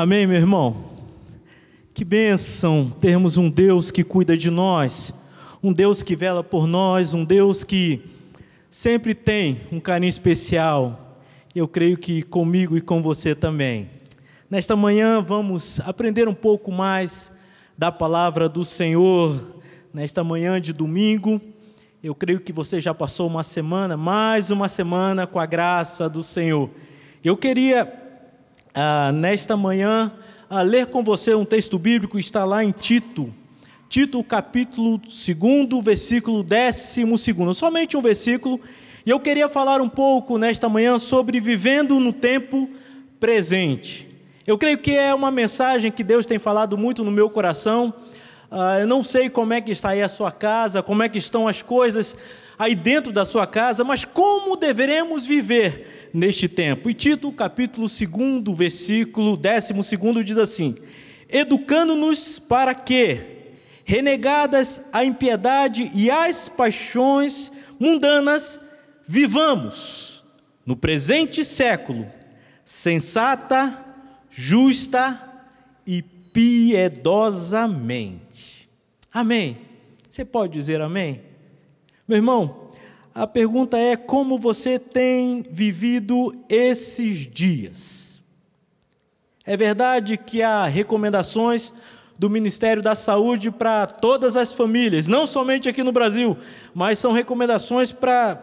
Amém, meu irmão? Que bênção termos um Deus que cuida de nós, um Deus que vela por nós, um Deus que sempre tem um carinho especial. Eu creio que comigo e com você também. Nesta manhã vamos aprender um pouco mais da palavra do Senhor. Nesta manhã de domingo, eu creio que você já passou uma semana, mais uma semana com a graça do Senhor. Eu queria, ah, nesta manhã, ah, ler com você um texto bíblico, está lá em Tito, Tito, capítulo 2, versículo 12, somente um versículo, e eu queria falar um pouco nesta manhã sobre vivendo no tempo presente. Eu creio que é uma mensagem que Deus tem falado muito no meu coração. Uh, eu não sei como é que está aí a sua casa, como é que estão as coisas aí dentro da sua casa, mas como deveremos viver neste tempo. E Tito, capítulo 2, versículo 12 diz assim: Educando-nos para que, renegadas a impiedade e as paixões mundanas, vivamos no presente século sensata, justa e piedosamente. Amém. Você pode dizer amém? Meu irmão, a pergunta é como você tem vivido esses dias? É verdade que há recomendações do Ministério da Saúde para todas as famílias, não somente aqui no Brasil, mas são recomendações para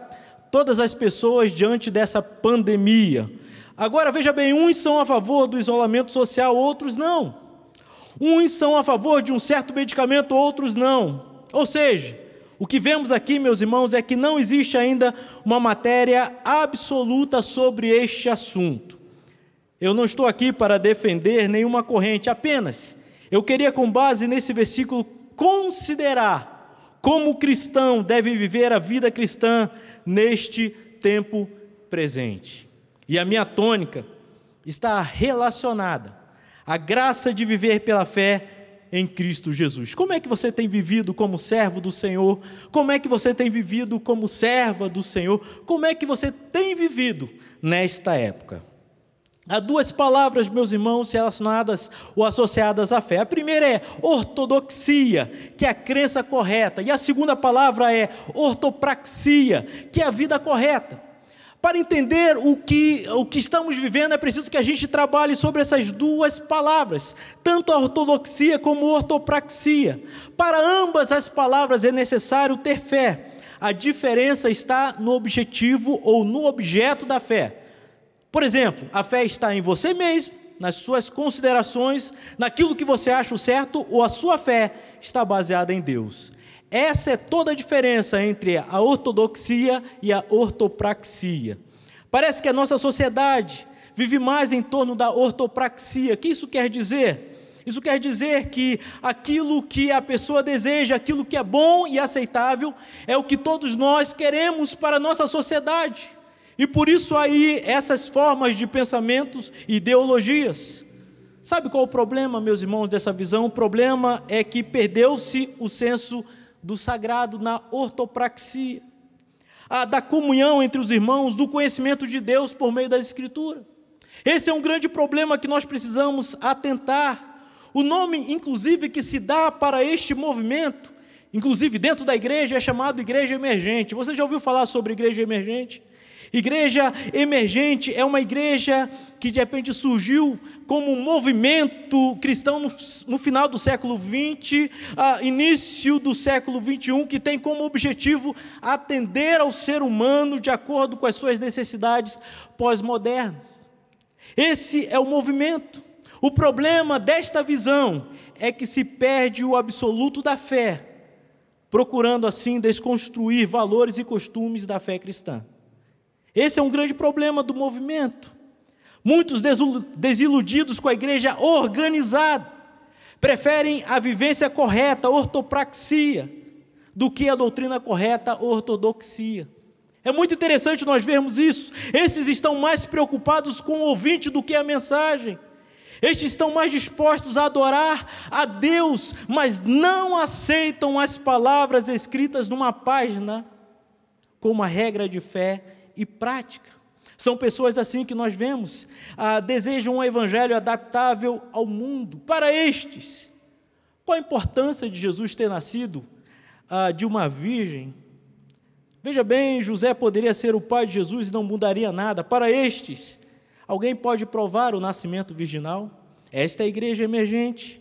todas as pessoas diante dessa pandemia. Agora veja bem, uns são a favor do isolamento social, outros não. Uns são a favor de um certo medicamento, outros não. Ou seja, o que vemos aqui, meus irmãos, é que não existe ainda uma matéria absoluta sobre este assunto. Eu não estou aqui para defender nenhuma corrente, apenas eu queria, com base nesse versículo, considerar como o cristão deve viver a vida cristã neste tempo presente. E a minha tônica está relacionada à graça de viver pela fé em Cristo Jesus. Como é que você tem vivido como servo do Senhor? Como é que você tem vivido como serva do Senhor? Como é que você tem vivido nesta época? Há duas palavras, meus irmãos, relacionadas ou associadas à fé. A primeira é ortodoxia, que é a crença correta, e a segunda palavra é ortopraxia, que é a vida correta. Para entender o que, o que estamos vivendo, é preciso que a gente trabalhe sobre essas duas palavras, tanto a ortodoxia como a ortopraxia. Para ambas as palavras é necessário ter fé. A diferença está no objetivo ou no objeto da fé. Por exemplo, a fé está em você mesmo, nas suas considerações, naquilo que você acha o certo, ou a sua fé está baseada em Deus. Essa é toda a diferença entre a ortodoxia e a ortopraxia. Parece que a nossa sociedade vive mais em torno da ortopraxia. O que isso quer dizer? Isso quer dizer que aquilo que a pessoa deseja, aquilo que é bom e aceitável, é o que todos nós queremos para a nossa sociedade. E por isso aí essas formas de pensamentos e ideologias. Sabe qual é o problema, meus irmãos, dessa visão? O problema é que perdeu-se o senso do sagrado na ortopraxia, a, da comunhão entre os irmãos, do conhecimento de Deus por meio da Escritura. Esse é um grande problema que nós precisamos atentar. O nome, inclusive, que se dá para este movimento, inclusive dentro da igreja, é chamado igreja emergente. Você já ouviu falar sobre igreja emergente? Igreja emergente é uma igreja que de repente surgiu como um movimento cristão no, no final do século XX, uh, início do século XXI, que tem como objetivo atender ao ser humano de acordo com as suas necessidades pós-modernas. Esse é o movimento. O problema desta visão é que se perde o absoluto da fé, procurando assim desconstruir valores e costumes da fé cristã. Esse é um grande problema do movimento. Muitos desiludidos com a igreja organizada preferem a vivência correta, a ortopraxia, do que a doutrina correta, a ortodoxia. É muito interessante nós vermos isso. Esses estão mais preocupados com o ouvinte do que a mensagem. Estes estão mais dispostos a adorar a Deus, mas não aceitam as palavras escritas numa página como a regra de fé e prática. São pessoas assim que nós vemos, ah, desejam um evangelho adaptável ao mundo. Para estes, qual a importância de Jesus ter nascido ah, de uma virgem? Veja bem, José poderia ser o pai de Jesus e não mudaria nada. Para estes, alguém pode provar o nascimento virginal? Esta é a igreja emergente.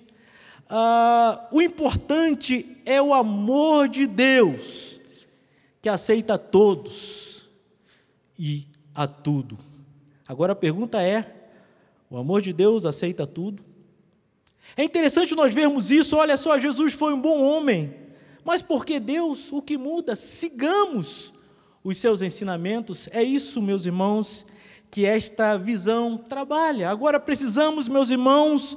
Ah, o importante é o amor de Deus, que aceita todos e a tudo. Agora a pergunta é: o amor de Deus aceita tudo? É interessante nós vermos isso, olha só, Jesus foi um bom homem, mas porque Deus o que muda? Sigamos os seus ensinamentos, é isso, meus irmãos, que esta visão trabalha. Agora precisamos, meus irmãos,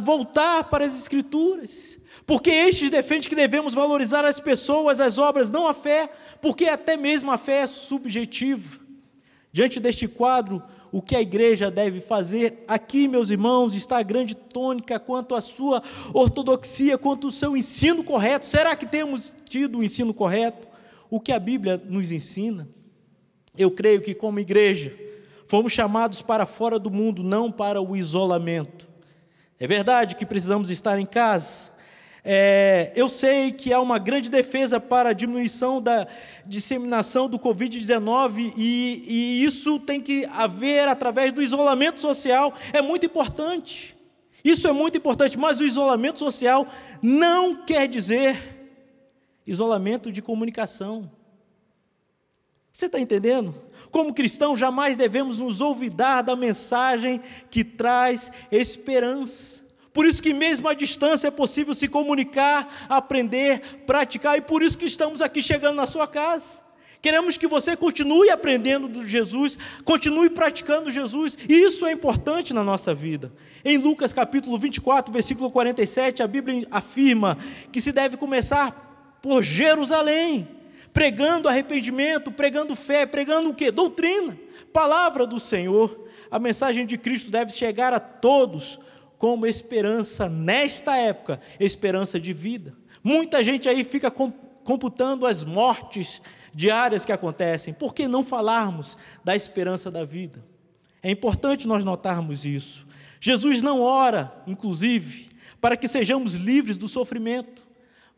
voltar para as Escrituras, porque estes defendem que devemos valorizar as pessoas, as obras, não a fé, porque até mesmo a fé é subjetiva. Diante deste quadro, o que a igreja deve fazer? Aqui, meus irmãos, está a grande tônica quanto à sua ortodoxia, quanto ao seu ensino correto. Será que temos tido o ensino correto? O que a Bíblia nos ensina? Eu creio que, como igreja, fomos chamados para fora do mundo, não para o isolamento. É verdade que precisamos estar em casa, é, eu sei que há uma grande defesa para a diminuição da disseminação do Covid-19 e, e isso tem que haver através do isolamento social, é muito importante. Isso é muito importante, mas o isolamento social não quer dizer isolamento de comunicação. Você está entendendo? Como cristão, jamais devemos nos olvidar da mensagem que traz esperança. Por isso que mesmo à distância é possível se comunicar, aprender, praticar, e por isso que estamos aqui chegando na sua casa. Queremos que você continue aprendendo do Jesus, continue praticando Jesus, e isso é importante na nossa vida. Em Lucas capítulo 24, versículo 47, a Bíblia afirma que se deve começar por Jerusalém, pregando arrependimento, pregando fé, pregando o que? Doutrina, palavra do Senhor. A mensagem de Cristo deve chegar a todos, como esperança nesta época, esperança de vida. Muita gente aí fica computando as mortes diárias que acontecem. Por que não falarmos da esperança da vida? É importante nós notarmos isso. Jesus não ora, inclusive, para que sejamos livres do sofrimento,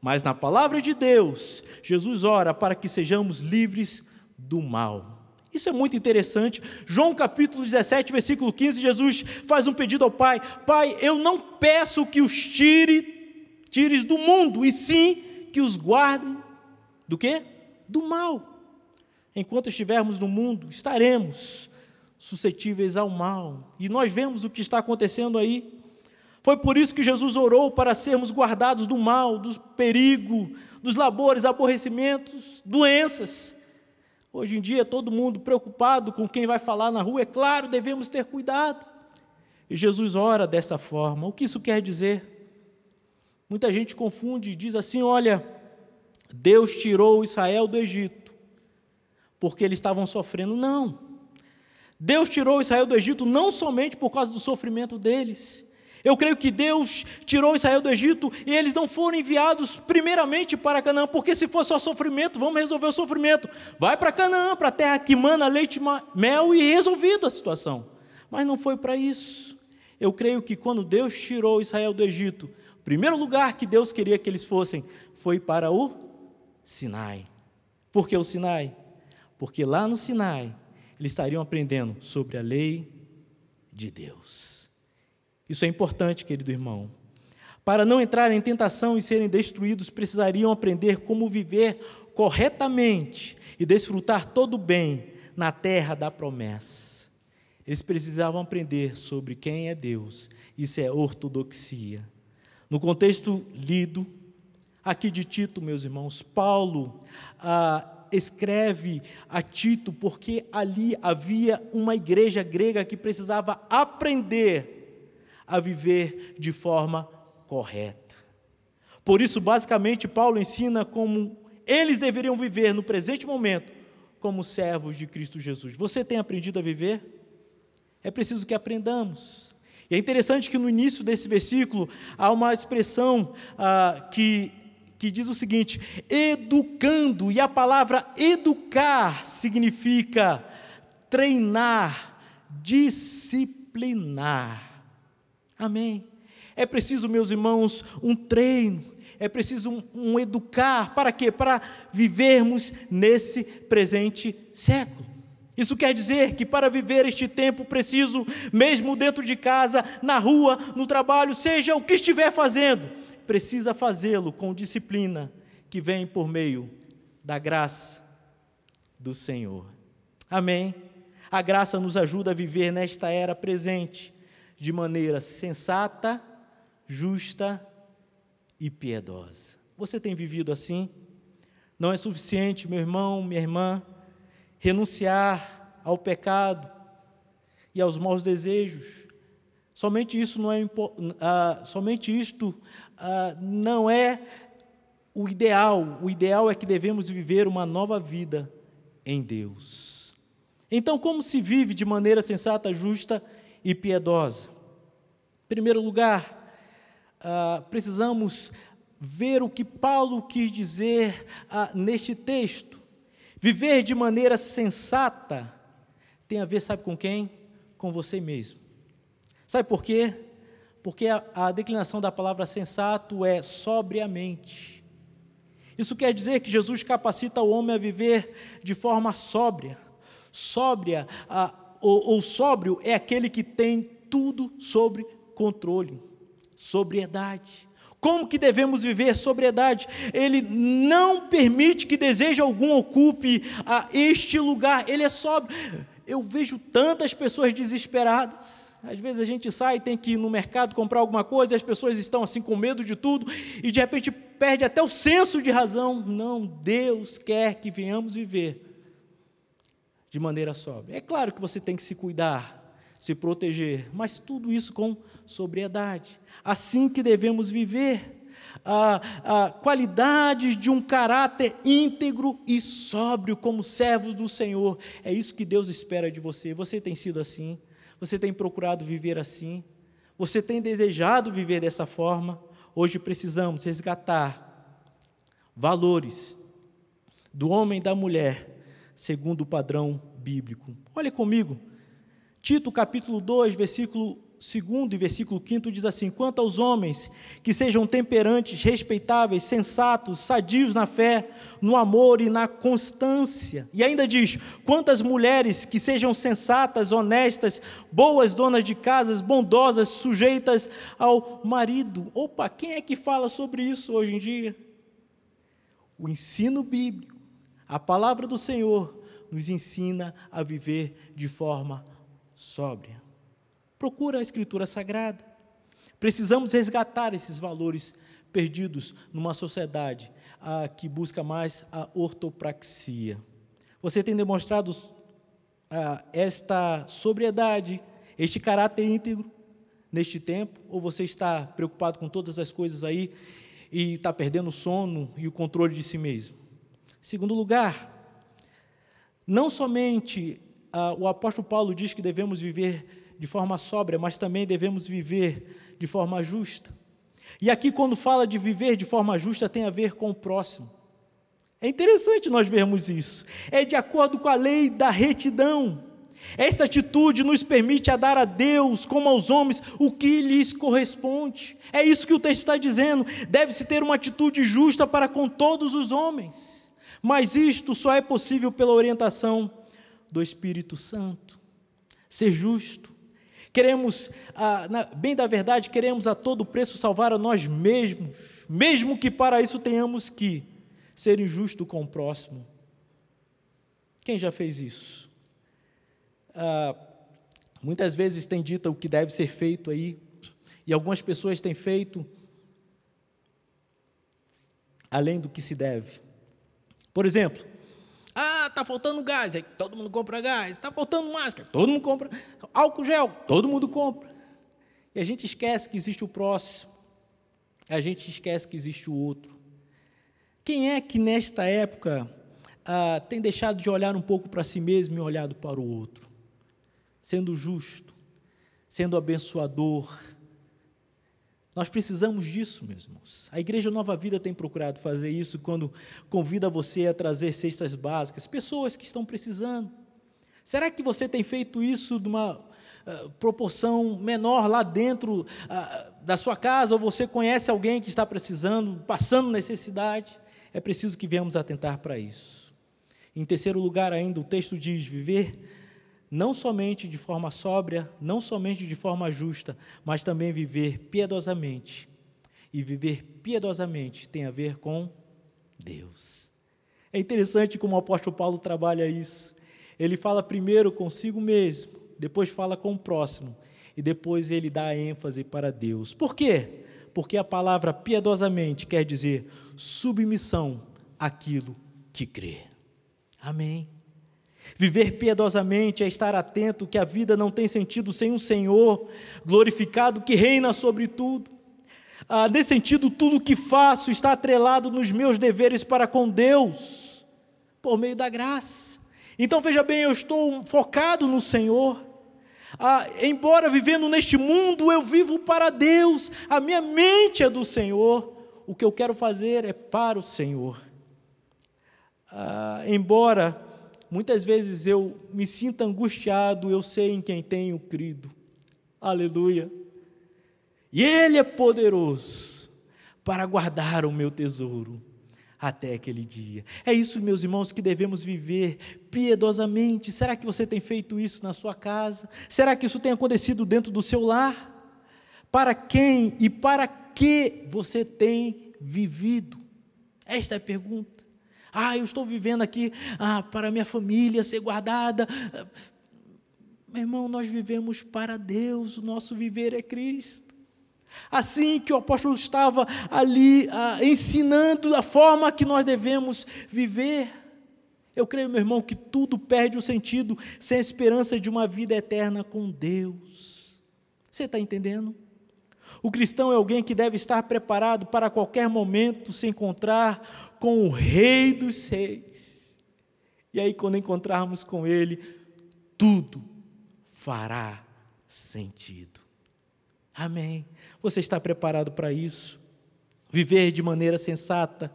mas na palavra de Deus, Jesus ora para que sejamos livres do mal. Isso é muito interessante. João capítulo 17, versículo 15, Jesus faz um pedido ao Pai: Pai, eu não peço que os tire, tires do mundo, e sim que os guardem do quê? Do mal. Enquanto estivermos no mundo, estaremos suscetíveis ao mal. E nós vemos o que está acontecendo aí. Foi por isso que Jesus orou para sermos guardados do mal, do perigo, dos labores, aborrecimentos, doenças. Hoje em dia, todo mundo preocupado com quem vai falar na rua, é claro, devemos ter cuidado. E Jesus ora dessa forma. O que isso quer dizer? Muita gente confunde e diz assim: olha, Deus tirou Israel do Egito, porque eles estavam sofrendo. Não. Deus tirou Israel do Egito não somente por causa do sofrimento deles, eu creio que Deus tirou Israel do Egito e eles não foram enviados primeiramente para Canaã, porque se fosse só sofrimento, vamos resolver o sofrimento. Vai para Canaã, para a terra que mana leite mel e resolvido a situação. Mas não foi para isso. Eu creio que quando Deus tirou Israel do Egito, o primeiro lugar que Deus queria que eles fossem foi para o Sinai. Por que o Sinai? Porque lá no Sinai eles estariam aprendendo sobre a lei de Deus. Isso é importante, querido irmão. Para não entrar em tentação e serem destruídos, precisariam aprender como viver corretamente e desfrutar todo o bem na terra da promessa. Eles precisavam aprender sobre quem é Deus. Isso é ortodoxia. No contexto lido, aqui de Tito, meus irmãos, Paulo ah, escreve a Tito porque ali havia uma igreja grega que precisava aprender a viver de forma correta. Por isso, basicamente, Paulo ensina como eles deveriam viver no presente momento como servos de Cristo Jesus. Você tem aprendido a viver? É preciso que aprendamos. E é interessante que no início desse versículo há uma expressão ah, que, que diz o seguinte: educando, e a palavra educar significa treinar, disciplinar. Amém. É preciso, meus irmãos, um treino, é preciso um, um educar, para quê? Para vivermos nesse presente século. Isso quer dizer que para viver este tempo preciso, mesmo dentro de casa, na rua, no trabalho, seja o que estiver fazendo, precisa fazê-lo com disciplina que vem por meio da graça do Senhor. Amém. A graça nos ajuda a viver nesta era presente de maneira sensata, justa e piedosa. Você tem vivido assim? Não é suficiente, meu irmão, minha irmã, renunciar ao pecado e aos maus desejos. Somente isso não é ah, somente isto ah, não é o ideal. O ideal é que devemos viver uma nova vida em Deus. Então, como se vive de maneira sensata, justa e piedosa? Em primeiro lugar, ah, precisamos ver o que Paulo quis dizer ah, neste texto. Viver de maneira sensata tem a ver, sabe com quem? Com você mesmo. Sabe por quê? Porque a, declinação da palavra sensato é sobriamente. Isso quer dizer que Jesus capacita o homem a viver de forma sóbria. Sóbria, a, ou, ou sóbrio é aquele que tem tudo sobre controle, sobriedade. Como que devemos viver sobriedade? Ele não permite que desejo algum ocupe a este lugar. Ele é sóbrio. Eu vejo tantas pessoas desesperadas. Às vezes a gente sai, tem que ir no mercado comprar alguma coisa, e as pessoas estão assim com medo de tudo e de repente perde até o senso de razão. Não, Deus quer que venhamos viver de maneira sóbria. É claro que você tem que se cuidar, se proteger, mas tudo isso com sobriedade. Assim que devemos viver. A, a qualidades de um caráter íntegro e sóbrio como servos do Senhor. É isso que Deus espera de você. Você tem sido assim? Você tem procurado viver assim? Você tem desejado viver dessa forma? Hoje precisamos resgatar valores do homem e da mulher segundo o padrão bíblico. Olha comigo, Tito capítulo 2, versículo 2 e versículo 5 diz assim: Quanto aos homens que sejam temperantes, respeitáveis, sensatos, sadios na fé, no amor e na constância. E ainda diz: Quantas mulheres que sejam sensatas, honestas, boas donas de casas, bondosas, sujeitas ao marido. Opa, quem é que fala sobre isso hoje em dia? O ensino bíblico, a palavra do Senhor, nos ensina a viver de forma sóbria. Procura a Escritura Sagrada. Precisamos resgatar esses valores perdidos numa sociedade que busca mais a ortopraxia. Você tem demonstrado ah, esta sobriedade, este caráter íntegro neste tempo? Ou você está preocupado com todas as coisas aí e está perdendo o sono e o controle de si mesmo? Segundo lugar, não somente ah, o apóstolo Paulo diz que devemos viver de forma sóbria, mas também devemos viver de forma justa. E aqui, quando fala de viver de forma justa, tem a ver com o próximo. É interessante nós vermos isso. É de acordo com a lei da retidão. Esta atitude nos permite a dar a Deus, como aos homens, o que lhes corresponde. É isso que o texto está dizendo. Deve-se ter uma atitude justa para com todos os homens. Mas isto só é possível pela orientação do Espírito Santo. Ser justo. Queremos, ah, bem da verdade, queremos a todo preço salvar a nós mesmos, mesmo que para isso tenhamos que ser injusto com o próximo. Quem já fez isso? Ah, muitas vezes tem dito o que deve ser feito aí, e algumas pessoas têm feito além do que se deve. Por exemplo, ah, está faltando gás, aí todo mundo compra gás. Está faltando máscara, todo mundo compra. Álcool gel, todo mundo compra. E a gente esquece que existe o próximo. A gente esquece que existe o outro. Quem é que nesta época ah, tem deixado de olhar um pouco para si mesmo e olhado para o outro? Sendo justo, sendo abençoador, nós precisamos disso, meus irmãos. A Igreja Nova Vida tem procurado fazer isso quando convida você a trazer cestas básicas, pessoas que estão precisando. Será que você tem feito isso de uma uh, proporção menor lá dentro uh, da sua casa, ou você conhece alguém que está precisando, passando necessidade? É preciso que venhamos atentar para isso. Em terceiro lugar, ainda, o texto diz: viver não somente de forma sóbria, não somente de forma justa, mas também viver piedosamente. E viver piedosamente tem a ver com Deus. É interessante como o apóstolo Paulo trabalha isso. Ele fala primeiro consigo mesmo, depois fala com o próximo, e depois ele dá ênfase para Deus. Por quê? Porque a palavra piedosamente quer dizer submissão àquilo que crê. Amém. Viver piedosamente é estar atento que a vida não tem sentido sem um Senhor glorificado que reina sobre tudo. Ah, nesse sentido, tudo que faço está atrelado nos meus deveres para com Deus, por meio da graça. Então veja bem, eu estou focado no Senhor. Ah, embora vivendo neste mundo, eu vivo para Deus, a minha mente é do Senhor, o que eu quero fazer é para o Senhor. Ah, embora muitas vezes eu me sinta angustiado, eu sei em quem tenho crido. Aleluia. E Ele é poderoso para guardar o meu tesouro até aquele dia. É isso, meus irmãos, que devemos viver piedosamente. Será que você tem feito isso na sua casa? Será que isso tem acontecido dentro do seu lar? Para quem e para que você tem vivido? Esta é a pergunta. Ah, eu estou vivendo aqui ah, para minha família ser guardada. Meu irmão, nós vivemos para Deus, o nosso viver é Cristo. Assim que o apóstolo estava ali ah, ensinando a forma que nós devemos viver. Eu creio, meu irmão, que tudo perde o sentido sem a esperança de uma vida eterna com Deus. Você está entendendo? O cristão é alguém que deve estar preparado para qualquer momento se encontrar com o Rei dos Reis. E aí, quando encontrarmos com Ele, tudo fará sentido. Amém. Você está preparado para isso? Viver de maneira sensata,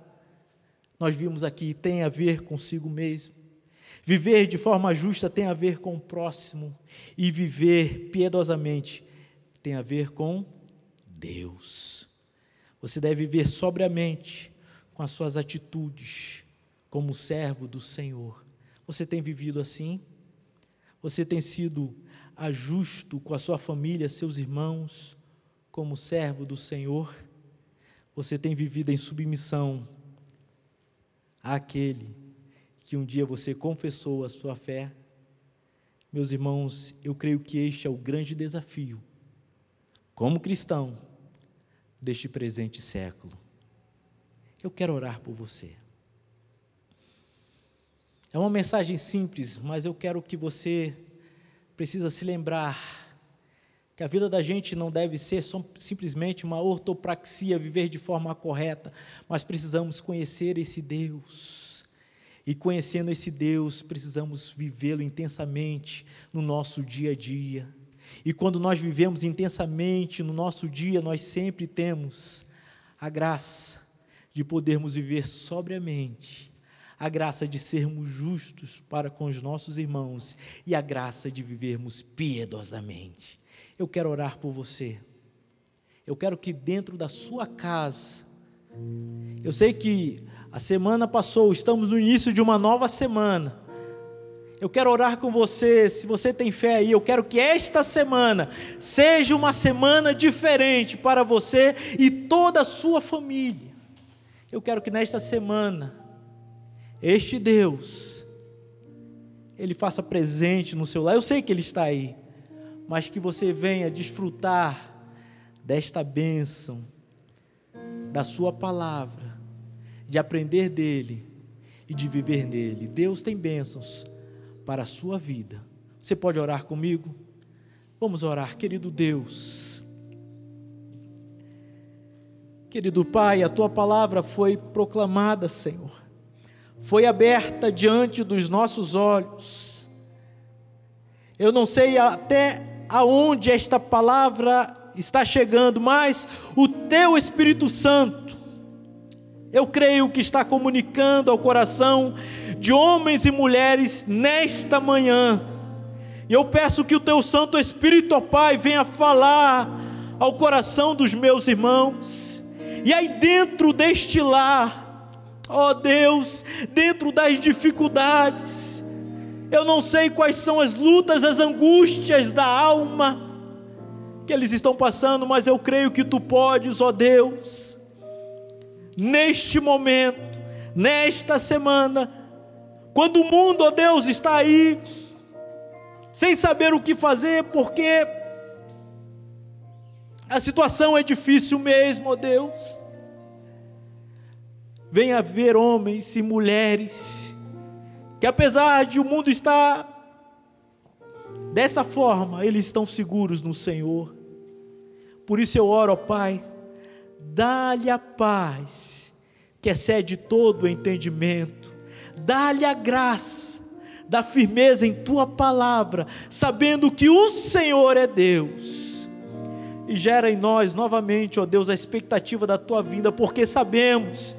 nós vimos aqui, tem a ver consigo mesmo. Viver de forma justa tem a ver com o próximo. E viver piedosamente tem a ver com Deus. Você deve viver sobriamente com as suas atitudes, como servo do Senhor. Você tem vivido assim? Você tem sido a justo com a sua família, seus irmãos, como servo do Senhor, você tem vivido em submissão àquele que um dia você confessou a sua fé. Meus irmãos, eu creio que este é o grande desafio, como cristão, deste presente século. Eu quero orar por você. É uma mensagem simples, mas eu quero que você precisa se lembrar que a vida da gente não deve ser simplesmente uma ortopraxia, viver de forma correta, mas precisamos conhecer esse Deus. E conhecendo esse Deus, precisamos vivê-lo intensamente no nosso dia a dia. E quando nós vivemos intensamente no nosso dia, nós sempre temos a graça de podermos viver sobriamente a graça de sermos justos para com os nossos irmãos e a graça de vivermos piedosamente. Eu quero orar por você. Eu quero que dentro da sua casa, eu sei que a semana passou, estamos no início de uma nova semana. Eu quero orar com você, se você tem fé aí, eu quero que esta semana seja uma semana diferente para você e toda a sua família. Eu quero que nesta semana este Deus, Ele faça presente no seu lar. Eu sei que Ele está aí, mas que você venha desfrutar desta bênção, da Sua palavra, de aprender dEle e de viver nele. Deus tem bênçãos para a sua vida. Você pode orar comigo? Vamos orar, querido Deus. Querido Pai, a tua palavra foi proclamada, Senhor foi aberta diante dos nossos olhos. Eu não sei até aonde esta palavra está chegando, mas o teu Espírito Santo, eu creio que está comunicando ao coração de homens e mulheres nesta manhã E eu peço que o teu Santo Espírito, ó Pai, venha falar ao coração dos meus irmãos. E aí dentro deste lar, ó Deus, dentro das dificuldades, eu não sei quais são as lutas, as angústias da alma que eles estão passando, mas eu creio que tu podes, ó Deus, neste momento, nesta semana, quando o mundo, ó Deus, está aí sem saber o que fazer, porque a situação é difícil mesmo, ó Deus. Venha ver homens e mulheres que apesar de o mundo estar dessa forma, eles estão seguros no Senhor. Por isso eu oro, ó Pai, dá-lhe a paz que excede todo o entendimento, dá-lhe a graça da firmeza em tua palavra, sabendo que o Senhor é Deus. E gera em nós novamente, ó Deus, a expectativa da tua vinda, porque sabemos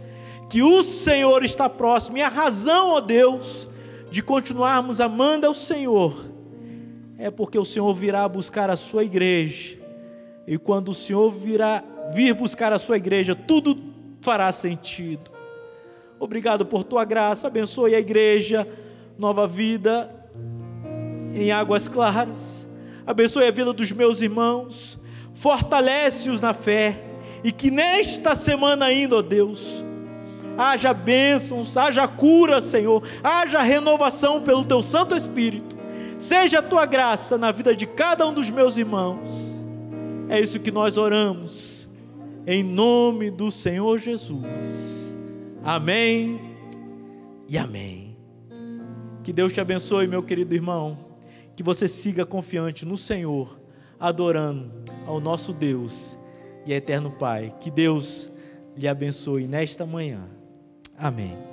que o Senhor está próximo, e a razão, ó Deus, de continuarmos amando ao Senhor, é porque o Senhor virá buscar a sua igreja, e quando o Senhor virá vir buscar a sua igreja, tudo fará sentido. Obrigado por tua graça, abençoe a igreja nova vida em águas claras. Abençoe a vida dos meus irmãos, fortalece-os na fé, e que nesta semana ainda, ó Deus, haja bênçãos, haja cura, Senhor, haja renovação pelo Teu Santo Espírito, seja a Tua graça na vida de cada um dos meus irmãos. É isso que nós oramos, em nome do Senhor Jesus. Amém e amém. Que Deus te abençoe, meu querido irmão. Que você siga confiante no Senhor, adorando ao nosso Deus e eterno Pai. Que Deus lhe abençoe nesta manhã. Amém.